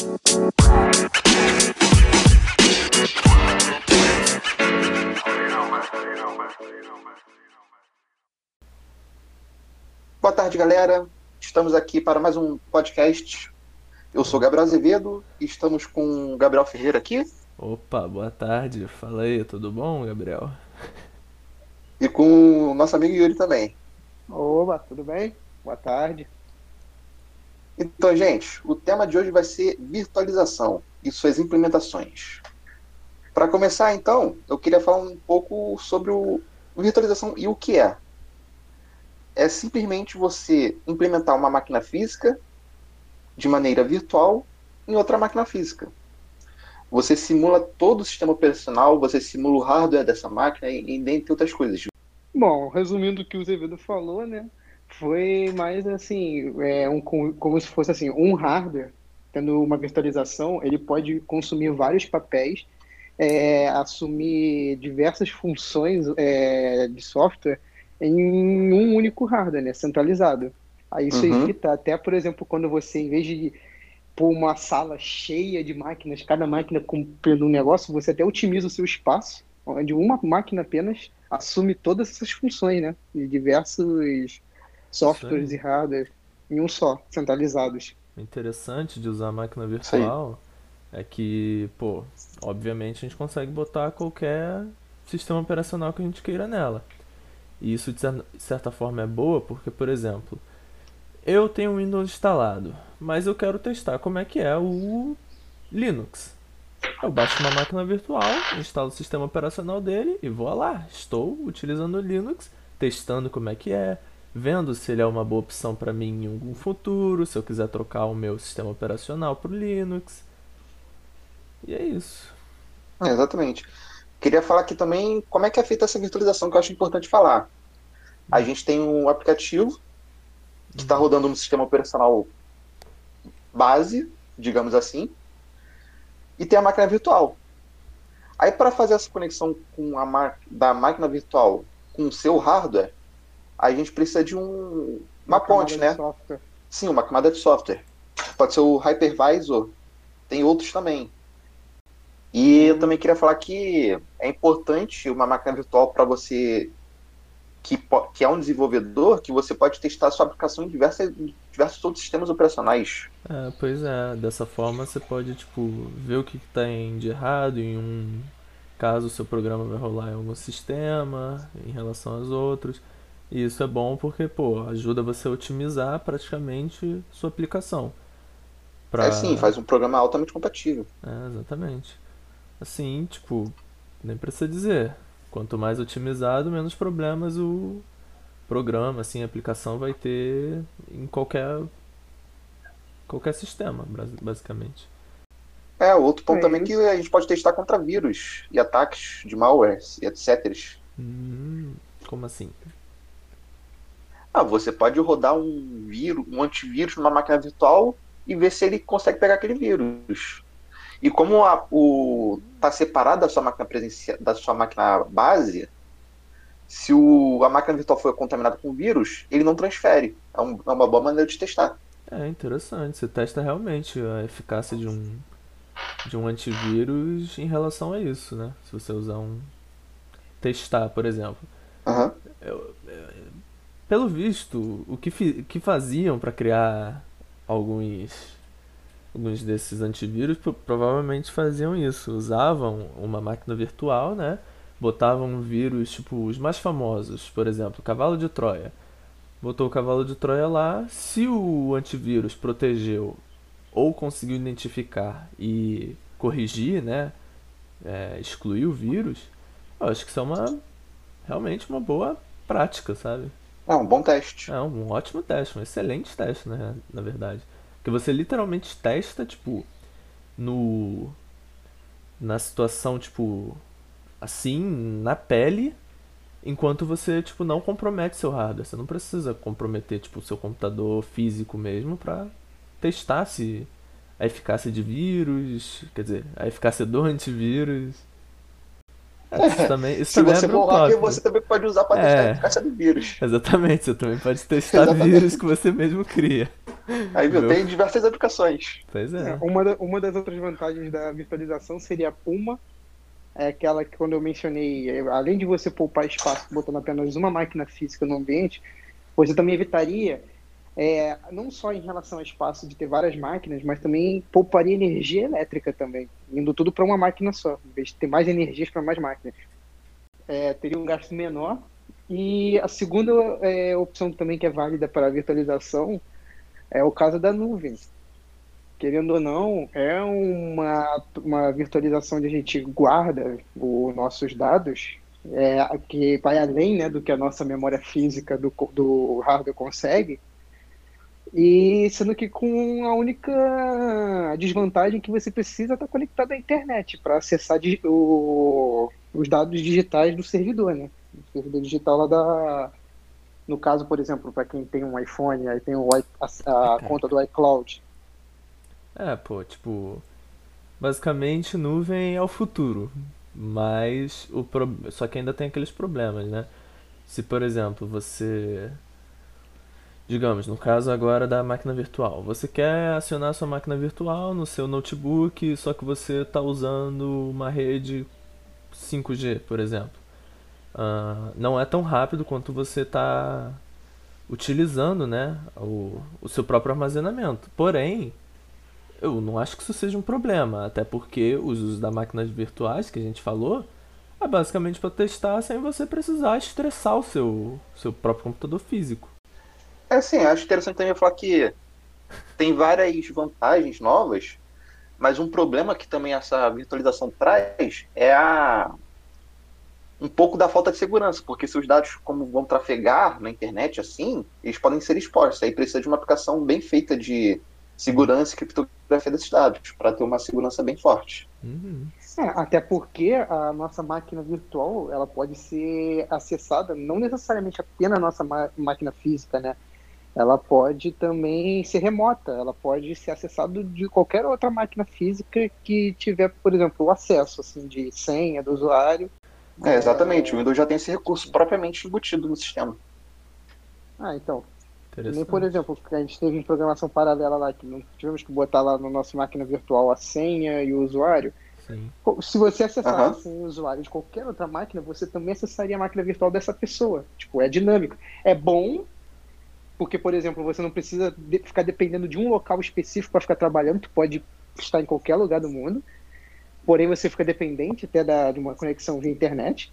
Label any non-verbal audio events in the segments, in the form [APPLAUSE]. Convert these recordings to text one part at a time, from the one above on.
Boa tarde, galera. Estamos aqui para mais um podcast. Eu sou Gabriel Azevedo e estamos com o Gabriel Ferreira aqui. Opa, boa tarde. Fala aí, tudo bom, Gabriel? E com o nosso amigo Yuri também. Oba, tudo bem? Boa tarde. Então, gente, o tema de hoje vai ser virtualização e suas implementações. Para começar, então, eu queria falar um pouco sobre o virtualização e o que é. É simplesmente você implementar uma máquina física de maneira virtual em outra máquina física. Você simula todo o sistema operacional, você simula o hardware dessa máquina e, e dentre outras coisas. Bom, resumindo o que o Zevedo falou, né? Foi mais assim, é um, como se fosse assim, um hardware tendo uma virtualização, ele pode consumir vários papéis, é, assumir diversas funções é, de software em um único hardware, né, centralizado. Aí isso uhum. evita até, por exemplo, quando você, em vez de pôr uma sala cheia de máquinas, cada máquina cumprindo um negócio, você até otimiza o seu espaço, onde uma máquina apenas assume todas essas funções, né? De diversos softwares e hardware em um só, centralizados. O interessante de usar a máquina virtual é que, pô, obviamente a gente consegue botar qualquer sistema operacional que a gente queira nela. E isso de certa forma é boa porque, por exemplo, eu tenho o Windows instalado, mas eu quero testar como é que é o Linux. Eu baixo uma máquina virtual, instalo o sistema operacional dele e vou lá. Estou utilizando o Linux, testando como é que é, vendo se ele é uma boa opção para mim em algum futuro, se eu quiser trocar o meu sistema operacional para o Linux. E é isso. É, exatamente. Queria falar aqui também como é que é feita essa virtualização, que eu acho importante falar. A gente tem um aplicativo que está rodando no sistema operacional base, digamos assim, e tem a máquina virtual. Aí, para fazer essa conexão com a da máquina virtual com o seu hardware, a gente precisa de um, uma, uma ponte, né? Sim, uma camada de software. Pode ser o hypervisor, tem outros também. E eu também queria falar que é importante uma máquina virtual para você que, que é um desenvolvedor que você pode testar sua aplicação em diversas, diversos outros sistemas operacionais. É, pois é, dessa forma você pode tipo ver o que está de errado em um caso o seu programa vai rolar em algum sistema em relação aos outros. E isso é bom porque, pô, ajuda você a otimizar praticamente sua aplicação. Pra... É sim, faz um programa altamente compatível. É, exatamente. Assim, tipo, nem precisa dizer. Quanto mais otimizado, menos problemas o programa, assim, a aplicação vai ter em qualquer qualquer sistema, basicamente. É, outro ponto é também que a gente pode testar contra vírus e ataques de malware e etc. Hum, como assim? Ah, você pode rodar um vírus, um antivírus numa máquina virtual e ver se ele consegue pegar aquele vírus. E como a, o está separado da sua máquina presencial, da sua máquina base, se o, a máquina virtual for contaminada com vírus, ele não transfere. É, um, é uma boa maneira de testar. É interessante. Você testa realmente a eficácia de um de um antivírus em relação a isso, né? Se você usar um testar, por exemplo. Uhum. Eu, pelo visto, o que, que faziam para criar alguns alguns desses antivírus provavelmente faziam isso, usavam uma máquina virtual, né? Botavam vírus tipo os mais famosos, por exemplo, cavalo de Troia. Botou o cavalo de Troia lá, se o antivírus protegeu ou conseguiu identificar e corrigir, né? É, excluir o vírus, eu acho que isso é uma realmente uma boa prática, sabe? É um bom teste. É um ótimo teste, um excelente teste, né, na verdade. Que você literalmente testa, tipo, no. Na situação, tipo. Assim, na pele, enquanto você, tipo, não compromete seu hardware. Você não precisa comprometer, tipo, seu computador físico mesmo pra testar se a eficácia de vírus, quer dizer, a eficácia do [LAUGHS] antivírus. Isso também, isso Se também você é for hacker, você também pode usar para testar é, a eficácia do vírus. Exatamente, você também pode testar vírus que você mesmo cria. Aí, viu, tem diversas aplicações. Pois é. É, Uma, uma das outras vantagens da virtualização seria uma, é aquela que quando eu mencionei, é, além de você poupar espaço botando apenas uma máquina física no ambiente, você também evitaria, é, não só em relação ao espaço de ter várias máquinas, mas também pouparia energia elétrica também, indo tudo para uma máquina só, em vez de ter mais energias para mais máquinas. É, teria um gasto menor. E a segunda é, opção também que é válida para a virtualização é o caso da nuvem querendo ou não, é uma, uma virtualização onde a gente guarda os nossos dados, é, que vai além né, do que a nossa memória física do, do hardware consegue, e sendo que com a única desvantagem que você precisa estar conectado à internet para acessar o- os dados digitais do servidor, né? O servidor digital lá da. No caso, por exemplo, para quem tem um iPhone, aí tem o a, a conta do iCloud. É, pô, tipo, basicamente nuvem é o futuro, mas o pro... só que ainda tem aqueles problemas, né? Se, por exemplo, você, digamos, no caso agora da máquina virtual, você quer acionar sua máquina virtual no seu notebook, só que você está usando uma rede 5G, por exemplo. Ah, não é tão rápido quanto você está utilizando, né, o, o seu próprio armazenamento. Porém, eu não acho que isso seja um problema, até porque os usos da máquinas virtuais que a gente falou é basicamente para testar sem você precisar estressar o seu, seu próprio computador físico. É assim, acho interessante também falar que tem várias vantagens novas, mas um problema que também essa virtualização traz é a um pouco da falta de segurança, porque se os dados como vão trafegar na internet assim, eles podem ser expostos. Aí precisa de uma aplicação bem feita de segurança e criptografia desses dados, para ter uma segurança bem forte. Uhum. É, até porque a nossa máquina virtual ela pode ser acessada não necessariamente apenas a nossa máquina física, né? Ela pode também ser remota, ela pode ser acessada de qualquer outra máquina física que tiver, por exemplo, o acesso assim, de senha do usuário. É, exatamente. O Windows já tem esse recurso propriamente embutido no sistema. Ah, então. Nem, por exemplo, a gente teve em programação paralela lá, que não tivemos que botar lá na nossa máquina virtual a senha e o usuário. Sim. Se você acessar Aham. assim, o usuário de qualquer outra máquina, você também acessaria a máquina virtual dessa pessoa. Tipo, é dinâmico. É bom, porque, por exemplo, você não precisa de- ficar dependendo de um local específico para ficar trabalhando, tu pode estar em qualquer lugar do mundo. Porém, você fica dependente até da, de uma conexão via internet.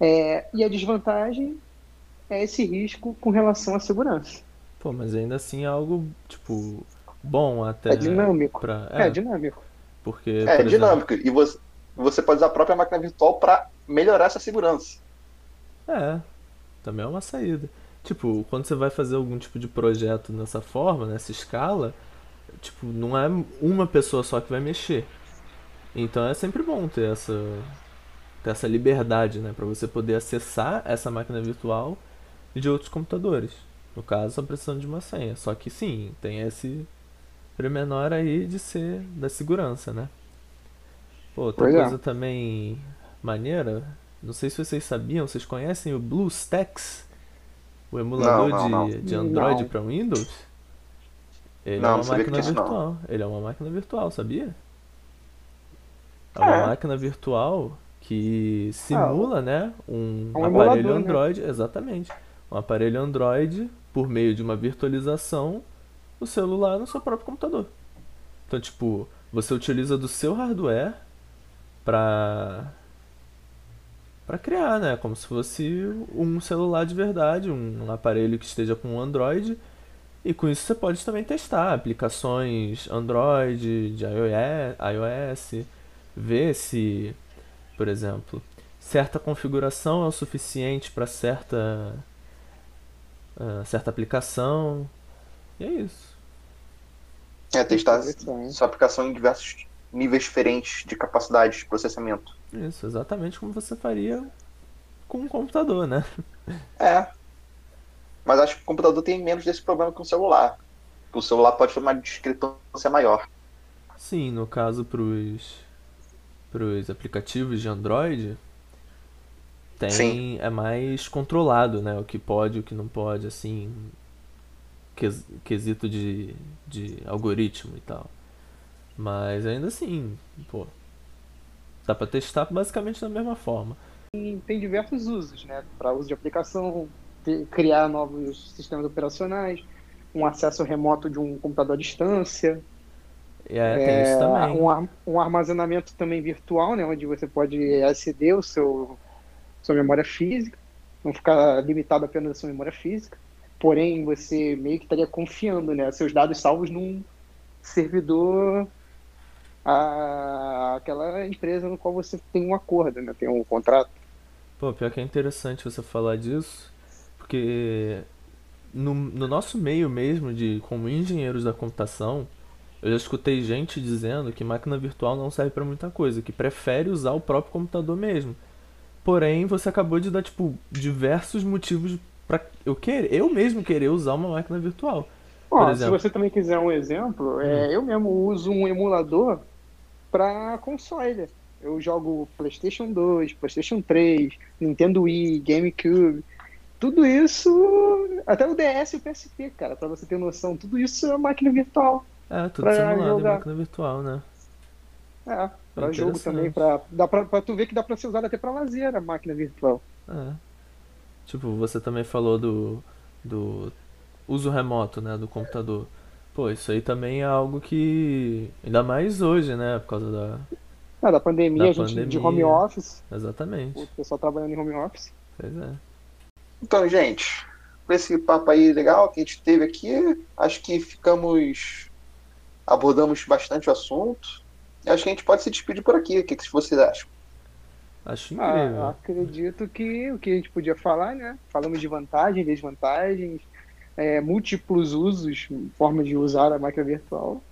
É, e a desvantagem é esse risco com relação à segurança. Pô, mas ainda assim é algo, tipo, bom até É dinâmico. pra... É, É, dinâmico. porque, É, por exemplo, dinâmico. E você, você pode usar a própria máquina virtual para melhorar essa segurança. É, também é uma saída. Tipo, quando você vai fazer algum tipo de projeto nessa forma, nessa escala, tipo, não é uma pessoa só que vai mexer. Então é sempre bom ter essa, ter essa liberdade, né, para você poder acessar essa máquina virtual de outros computadores. No caso, só precisando de uma senha. Só que sim, tem esse pormenor aí de ser da segurança, né? Pô, outra Pois é. coisa também maneira, não sei se vocês sabiam, vocês conhecem o BlueStacks? O emulador Não, não, de, não. de Android para Windows? Ele Não, é uma máquina virtual. Ele é uma máquina virtual, sabia? É Ah, uma é? máquina virtual que simula, né, um É um aparelho né? Android, exatamente. Um aparelho Android por meio de uma virtualização no celular no seu próprio computador. Então, tipo, você utiliza do seu hardware para para criar, né, como se fosse um celular de verdade, um aparelho que esteja com Android. E com isso você pode também testar aplicações Android, de iOS, iOS, ver se, por exemplo, certa configuração é o suficiente para certa ah, certa aplicação. E é isso. É, testar sua aplicação em diversos níveis diferentes de capacidade de processamento. Isso, exatamente como você faria com um computador, né? É. Mas acho que o computador tem menos desse problema que o celular. O celular pode ter uma discrepância maior. Sim, no caso pros, pros aplicativos de Android, tem, Sim. é mais controlado, né? O que pode, o que não pode, assim. quesito de, de algoritmo e tal. Mas ainda assim, pô, dá para testar basicamente da mesma forma. E tem diversos usos, né? Para uso de aplicação, criar novos sistemas operacionais, um acesso remoto de um computador à distância. É, tem é, isso também. Um, um, armazenamento também virtual, né? Onde você pode aceder o seu sua memória física, não ficar limitado apenas à sua memória física. Porém, você meio que estaria confiando, né? Seus dados salvos num servidor a, aquela empresa no qual você tem um acordo, né? Tem um contrato. Pô, pior que é interessante você falar disso, porque no, no nosso meio mesmo, de como engenheiros da computação, eu já escutei gente dizendo que máquina virtual não serve para muita coisa, que prefere usar o próprio computador mesmo. Porém, você acabou de dar tipo diversos motivos para eu querer, eu mesmo querer usar uma máquina virtual. Ó, se você também quiser um exemplo, é, hum. eu mesmo uso um emulador para console. Eu jogo PlayStation 2, PlayStation 3, Nintendo Wii, GameCube. Tudo isso, até o DS e o PSP, cara, para você ter noção, tudo isso é máquina virtual. É, tudo simulado jogar. máquina virtual, né? É, pra jogo também, pra, dá pra, pra tu ver que dá pra ser usado até pra lazer a máquina virtual. É. Tipo, você também falou do, do uso remoto, né, do computador. Pô, isso aí também é algo que. Ainda mais hoje, né? Por causa da. É, da pandemia, da a gente pandemia. de home office. Exatamente. O pessoal trabalhando em home office. Pois é. Então, gente, com esse papo aí legal que a gente teve aqui, acho que ficamos. abordamos bastante o assunto. Acho que a gente pode se despedir por aqui. O que, que vocês acham? Acho ah, incrível. Ah, acredito que o que a gente podia falar, né? Falamos de vantagens, desvantagens, é, múltiplos usos, formas de usar a máquina virtual.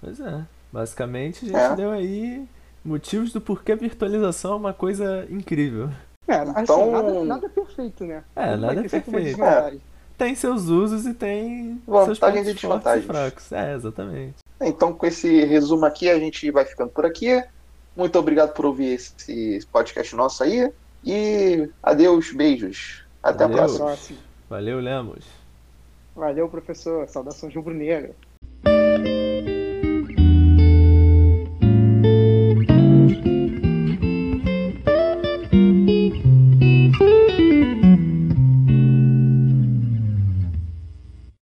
Pois é. Basicamente, a gente é. deu aí motivos do porquê a virtualização é uma coisa incrível. É, assim, então... nada, nada é perfeito, né? É, nada é perfeito. É. Tem seus usos e tem vantagens e desvantagens. fracos. É, exatamente. Então, com esse resumo aqui, a gente vai ficando por aqui. Muito obrigado por ouvir esse podcast nosso aí. E adeus, beijos. Até Valeu. a próxima. Valeu, Lemos. Valeu, professor. Saudações rubro-negra.